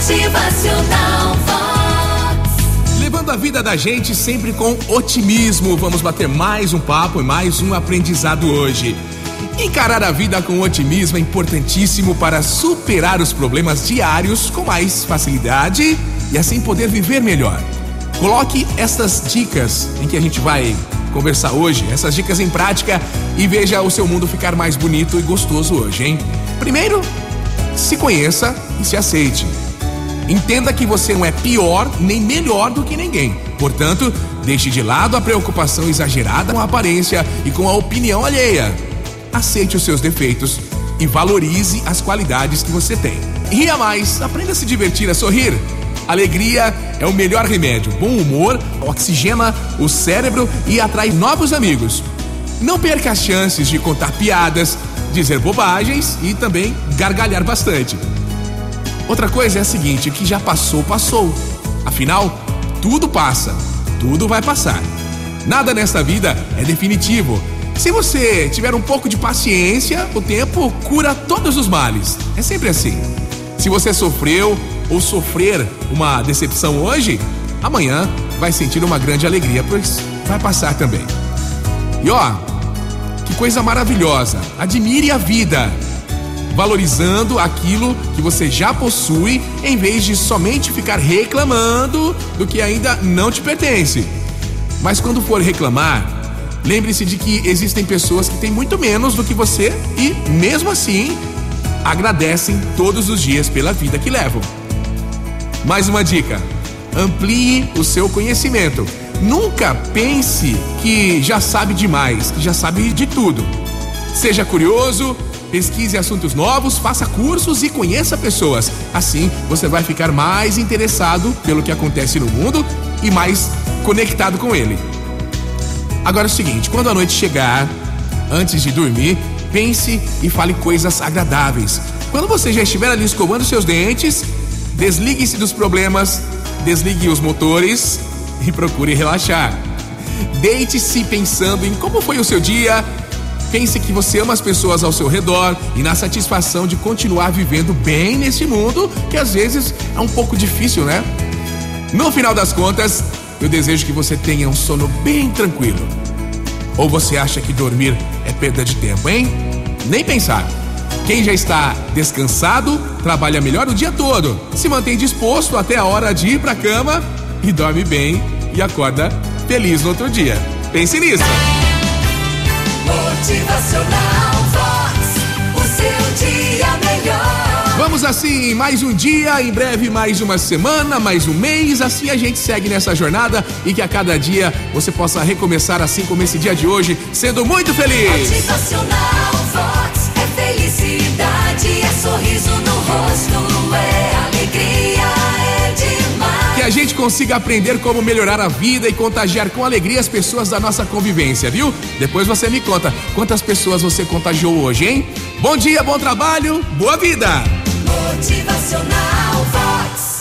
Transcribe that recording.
Motivacional Vox. Levando a vida da gente sempre com otimismo. Vamos bater mais um papo e mais um aprendizado hoje. Encarar a vida com otimismo é importantíssimo para superar os problemas diários com mais facilidade e assim poder viver melhor. Coloque estas dicas em que a gente vai conversar hoje, essas dicas em prática e veja o seu mundo ficar mais bonito e gostoso hoje, hein? Primeiro, se conheça e se aceite. Entenda que você não é pior nem melhor do que ninguém. Portanto, deixe de lado a preocupação exagerada com a aparência e com a opinião alheia. Aceite os seus defeitos e valorize as qualidades que você tem. Ria mais, aprenda a se divertir, a sorrir. Alegria é o melhor remédio. Bom humor oxigena o cérebro e atrai novos amigos. Não perca as chances de contar piadas, dizer bobagens e também gargalhar bastante. Outra coisa é a seguinte: o que já passou, passou. Afinal, tudo passa, tudo vai passar. Nada nesta vida é definitivo. Se você tiver um pouco de paciência, o tempo cura todos os males. É sempre assim. Se você sofreu ou sofrer uma decepção hoje, amanhã vai sentir uma grande alegria, pois vai passar também. E ó, que coisa maravilhosa! Admire a vida, valorizando aquilo que você já possui, em vez de somente ficar reclamando do que ainda não te pertence. Mas quando for reclamar, lembre-se de que existem pessoas que têm muito menos do que você e, mesmo assim, agradecem todos os dias pela vida que levam. Mais uma dica: amplie o seu conhecimento. Nunca pense que já sabe demais, que já sabe de tudo. Seja curioso, pesquise assuntos novos, faça cursos e conheça pessoas. Assim, você vai ficar mais interessado pelo que acontece no mundo e mais conectado com ele. Agora é o seguinte: quando a noite chegar, antes de dormir, pense e fale coisas agradáveis. Quando você já estiver ali escovando seus dentes, desligue-se dos problemas, desligue os motores e procure relaxar. Deite-se pensando em como foi o seu dia. Pense que você ama as pessoas ao seu redor e na satisfação de continuar vivendo bem nesse mundo que às vezes é um pouco difícil, né? No final das contas, eu desejo que você tenha um sono bem tranquilo. Ou você acha que dormir é perda de tempo, hein? Nem pensar. Quem já está descansado trabalha melhor o dia todo, se mantém disposto até a hora de ir para a cama e dorme bem e acorda feliz no outro dia. Pense nisso. Motivacional Vox. O seu dia melhor. Vamos assim, mais um dia, em breve mais uma semana, mais um mês, assim a gente segue nessa jornada e que a cada dia você possa recomeçar assim como esse dia de hoje, sendo muito feliz. Motivacional consiga aprender como melhorar a vida e contagiar com alegria as pessoas da nossa convivência, viu? Depois você me conta quantas pessoas você contagiou hoje, hein? Bom dia, bom trabalho, boa vida! Motivacional Vox.